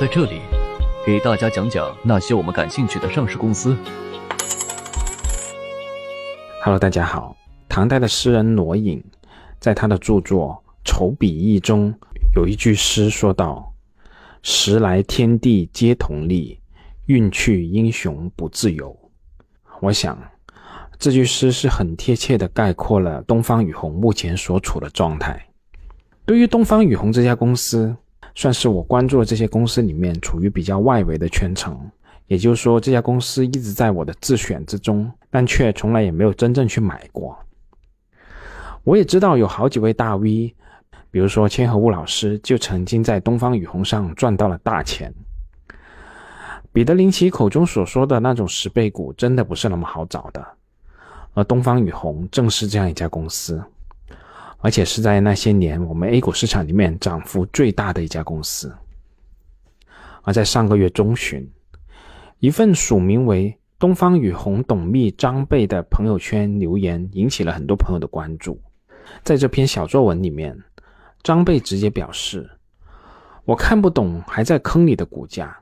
在这里给大家讲讲那些我们感兴趣的上市公司。Hello，大家好。唐代的诗人罗隐在他的著作《丑比义》中有一句诗说道：“时来天地皆同力，运去英雄不自由。”我想。这句诗是很贴切的概括了东方雨虹目前所处的状态。对于东方雨虹这家公司，算是我关注的这些公司里面处于比较外围的圈层。也就是说，这家公司一直在我的自选之中，但却从来也没有真正去买过。我也知道有好几位大 V，比如说千和物老师，就曾经在东方雨虹上赚到了大钱。彼得林奇口中所说的那种十倍股，真的不是那么好找的。而东方雨虹正是这样一家公司，而且是在那些年我们 A 股市场里面涨幅最大的一家公司。而在上个月中旬，一份署名为“东方雨虹董秘张贝”的朋友圈留言引起了很多朋友的关注。在这篇小作文里面，张贝直接表示：“我看不懂还在坑里的股价，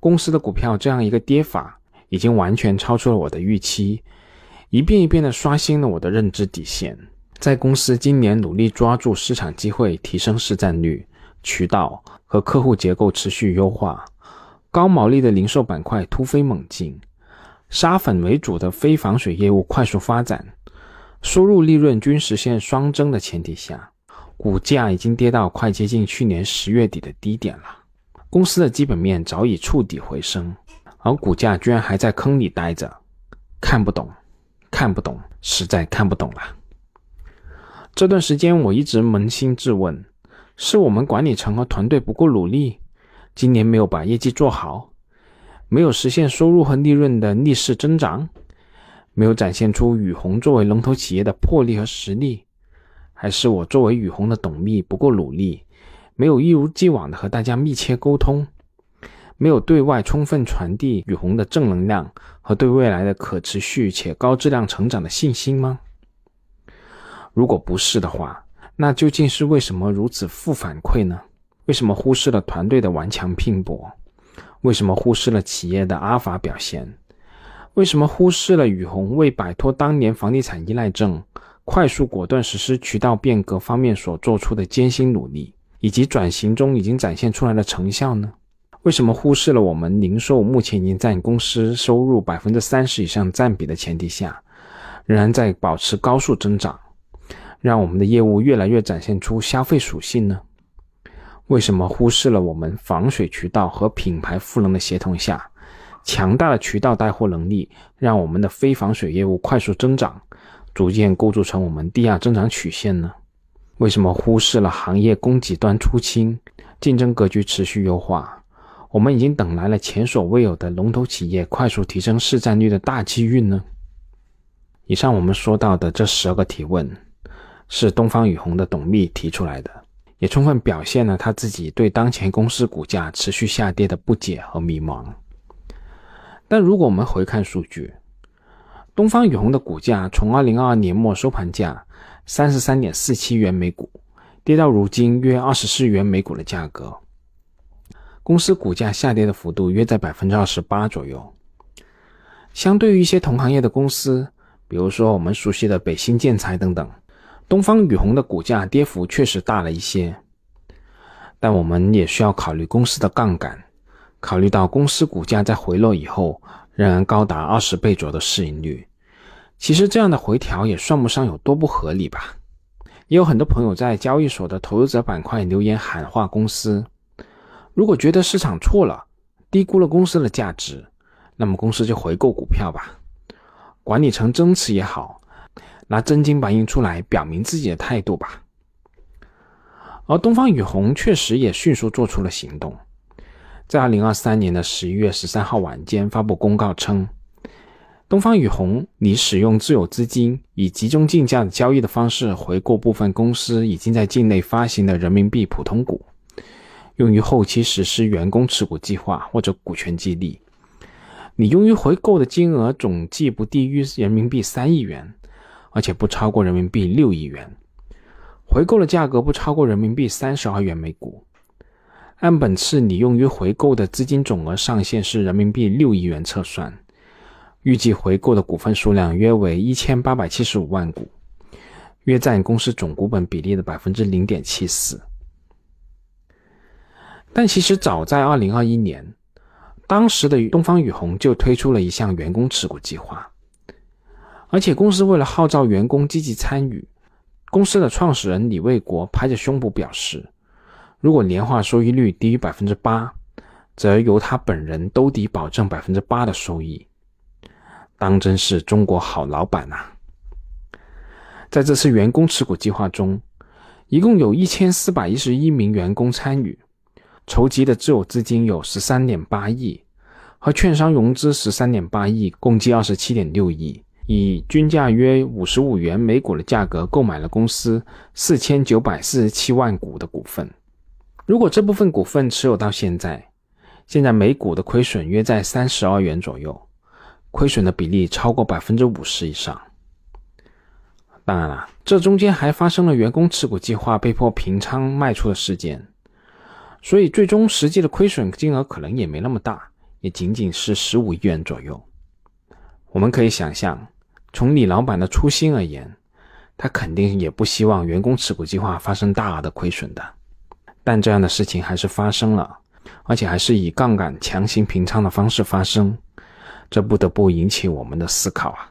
公司的股票这样一个跌法，已经完全超出了我的预期。”一遍一遍的刷新了我的认知底线。在公司今年努力抓住市场机会，提升市占率、渠道和客户结构持续优化，高毛利的零售板块突飞猛进，沙粉为主的非防水业务快速发展，收入利润均实现双增的前提下，股价已经跌到快接近去年十月底的低点了。公司的基本面早已触底回升，而股价居然还在坑里待着，看不懂。看不懂，实在看不懂了。这段时间我一直扪心自问：是我们管理层和团队不够努力，今年没有把业绩做好，没有实现收入和利润的逆势增长，没有展现出雨虹作为龙头企业的魄力和实力，还是我作为雨虹的董秘不够努力，没有一如既往的和大家密切沟通？没有对外充分传递雨虹的正能量和对未来的可持续且高质量成长的信心吗？如果不是的话，那究竟是为什么如此负反馈呢？为什么忽视了团队的顽强拼搏？为什么忽视了企业的阿法表现？为什么忽视了雨虹为摆脱当年房地产依赖症、快速果断实施渠道变革方面所做出的艰辛努力，以及转型中已经展现出来的成效呢？为什么忽视了我们零售目前已经占公司收入百分之三十以上占比的前提下，仍然在保持高速增长，让我们的业务越来越展现出消费属性呢？为什么忽视了我们防水渠道和品牌赋能的协同下，强大的渠道带货能力让我们的非防水业务快速增长，逐渐构筑成我们第二增长曲线呢？为什么忽视了行业供给端出清，竞争格局持续优化？我们已经等来了前所未有的龙头企业快速提升市占率的大机遇呢。以上我们说到的这十二个提问，是东方雨虹的董秘提出来的，也充分表现了他自己对当前公司股价持续下跌的不解和迷茫。但如果我们回看数据，东方雨虹的股价从二零二二年末收盘价三十三点四七元每股，跌到如今约二十四元每股的价格。公司股价下跌的幅度约在百分之二十八左右。相对于一些同行业的公司，比如说我们熟悉的北新建材等等，东方雨虹的股价跌幅确实大了一些。但我们也需要考虑公司的杠杆，考虑到公司股价在回落以后仍然高达二十倍左右的市盈率，其实这样的回调也算不上有多不合理吧。也有很多朋友在交易所的投资者板块留言喊话公司。如果觉得市场错了，低估了公司的价值，那么公司就回购股票吧，管理层增持也好，拿真金白银出来表明自己的态度吧。而东方雨虹确实也迅速做出了行动，在二零二三年的十一月十三号晚间发布公告称，东方雨虹拟使用自有资金以集中竞价的交易的方式回购部分公司已经在境内发行的人民币普通股。用于后期实施员工持股计划或者股权激励，你用于回购的金额总计不低于人民币三亿元，而且不超过人民币六亿元，回购的价格不超过人民币三十二元每股。按本次拟用于回购的资金总额上限是人民币六亿元测算，预计回购的股份数量约为一千八百七十五万股，约占公司总股本比例的百分之零点七四。但其实早在二零二一年，当时的东方雨虹就推出了一项员工持股计划，而且公司为了号召员工积极参与，公司的创始人李卫国拍着胸脯表示，如果年化收益率低于百分之八，则由他本人兜底保证百分之八的收益，当真是中国好老板呐！在这次员工持股计划中，一共有一千四百一十一名员工参与。筹集的自有资金有十三点八亿，和券商融资十三点八亿，共计二十七点六亿，以均价约五十五元每股的价格购买了公司四千九百四十七万股的股份。如果这部分股份持有到现在，现在每股的亏损约在三十二元左右，亏损的比例超过百分之五十以上。当然了，这中间还发生了员工持股计划被迫平仓卖出的事件。所以，最终实际的亏损金额可能也没那么大，也仅仅是十五亿元左右。我们可以想象，从李老板的初心而言，他肯定也不希望员工持股计划发生大额的亏损的。但这样的事情还是发生了，而且还是以杠杆强行平仓的方式发生，这不得不引起我们的思考啊！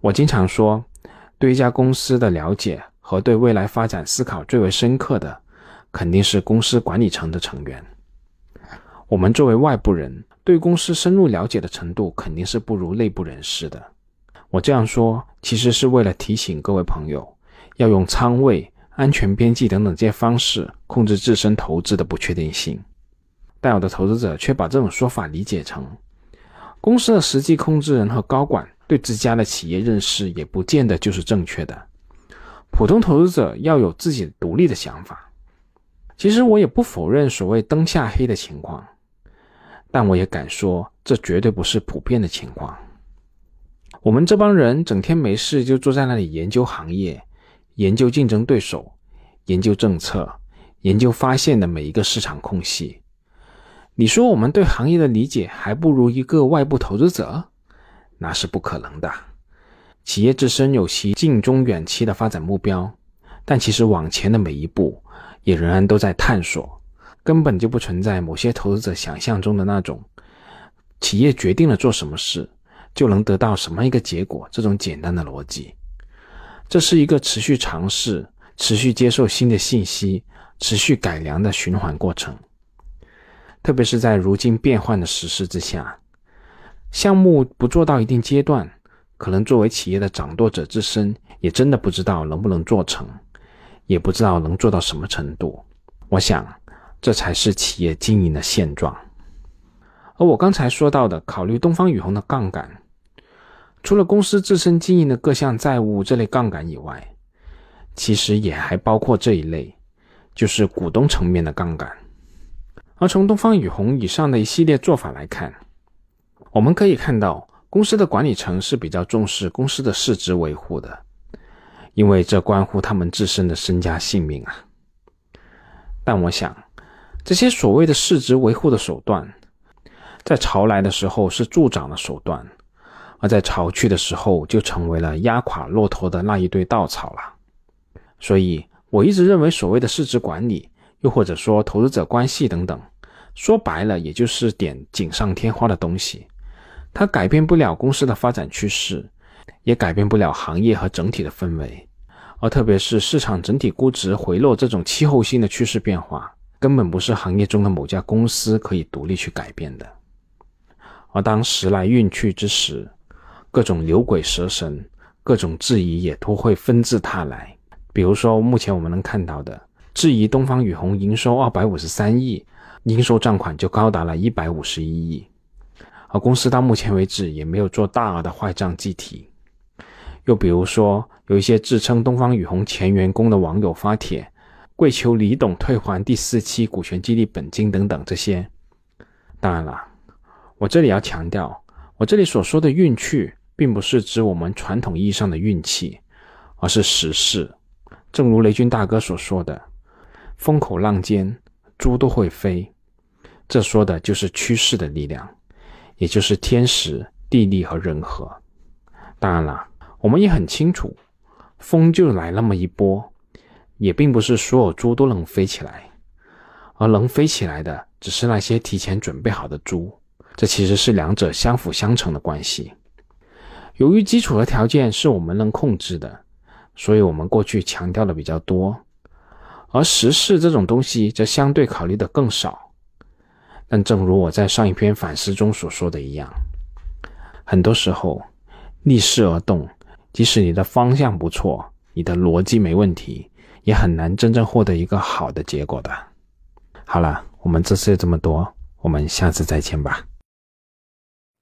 我经常说，对一家公司的了解和对未来发展思考最为深刻的。肯定是公司管理层的成员。我们作为外部人，对公司深入了解的程度肯定是不如内部人士的。我这样说，其实是为了提醒各位朋友，要用仓位、安全边际等等这些方式控制自身投资的不确定性。但有的投资者却把这种说法理解成，公司的实际控制人和高管对自家的企业认识也不见得就是正确的。普通投资者要有自己独立的想法。其实我也不否认所谓灯下黑的情况，但我也敢说，这绝对不是普遍的情况。我们这帮人整天没事就坐在那里研究行业、研究竞争对手、研究政策、研究发现的每一个市场空隙。你说我们对行业的理解还不如一个外部投资者？那是不可能的。企业自身有其近中远期的发展目标，但其实往前的每一步。也仍然都在探索，根本就不存在某些投资者想象中的那种企业决定了做什么事就能得到什么一个结果这种简单的逻辑。这是一个持续尝试、持续接受新的信息、持续改良的循环过程。特别是在如今变幻的时势之下，项目不做到一定阶段，可能作为企业的掌舵者自身也真的不知道能不能做成。也不知道能做到什么程度，我想，这才是企业经营的现状。而我刚才说到的，考虑东方雨虹的杠杆，除了公司自身经营的各项债务这类杠杆以外，其实也还包括这一类，就是股东层面的杠杆。而从东方雨虹以上的一系列做法来看，我们可以看到，公司的管理层是比较重视公司的市值维护的。因为这关乎他们自身的身家性命啊！但我想，这些所谓的市值维护的手段，在潮来的时候是助长的手段，而在潮去的时候就成为了压垮骆驼的那一堆稻草了。所以，我一直认为，所谓的市值管理，又或者说投资者关系等等，说白了，也就是点锦上添花的东西，它改变不了公司的发展趋势。也改变不了行业和整体的氛围，而特别是市场整体估值回落这种气候性的趋势变化，根本不是行业中的某家公司可以独立去改变的。而当时来运去之时，各种牛鬼蛇神、各种质疑也都会纷至沓来。比如说，目前我们能看到的，质疑东方雨虹营收二百五十三亿，应收账款就高达了一百五十一亿，而公司到目前为止也没有做大额的坏账计提。又比如说，有一些自称东方雨虹前员工的网友发帖，跪求李董退还第四期股权激励本金等等这些。当然了，我这里要强调，我这里所说的运气，并不是指我们传统意义上的运气，而是时势。正如雷军大哥所说的：“风口浪尖，猪都会飞。这说的就是趋势的力量，也就是天时、地利和人和。当然了，我们也很清楚，风就来那么一波，也并不是所有猪都能飞起来，而能飞起来的只是那些提前准备好的猪。这其实是两者相辅相成的关系。由于基础的条件是我们能控制的，所以我们过去强调的比较多，而时势这种东西则相对考虑的更少。但正如我在上一篇反思中所说的一样，很多时候逆势而动，即使你的方向不错，你的逻辑没问题，也很难真正获得一个好的结果的。好了，我们这次就这么多，我们下次再见吧。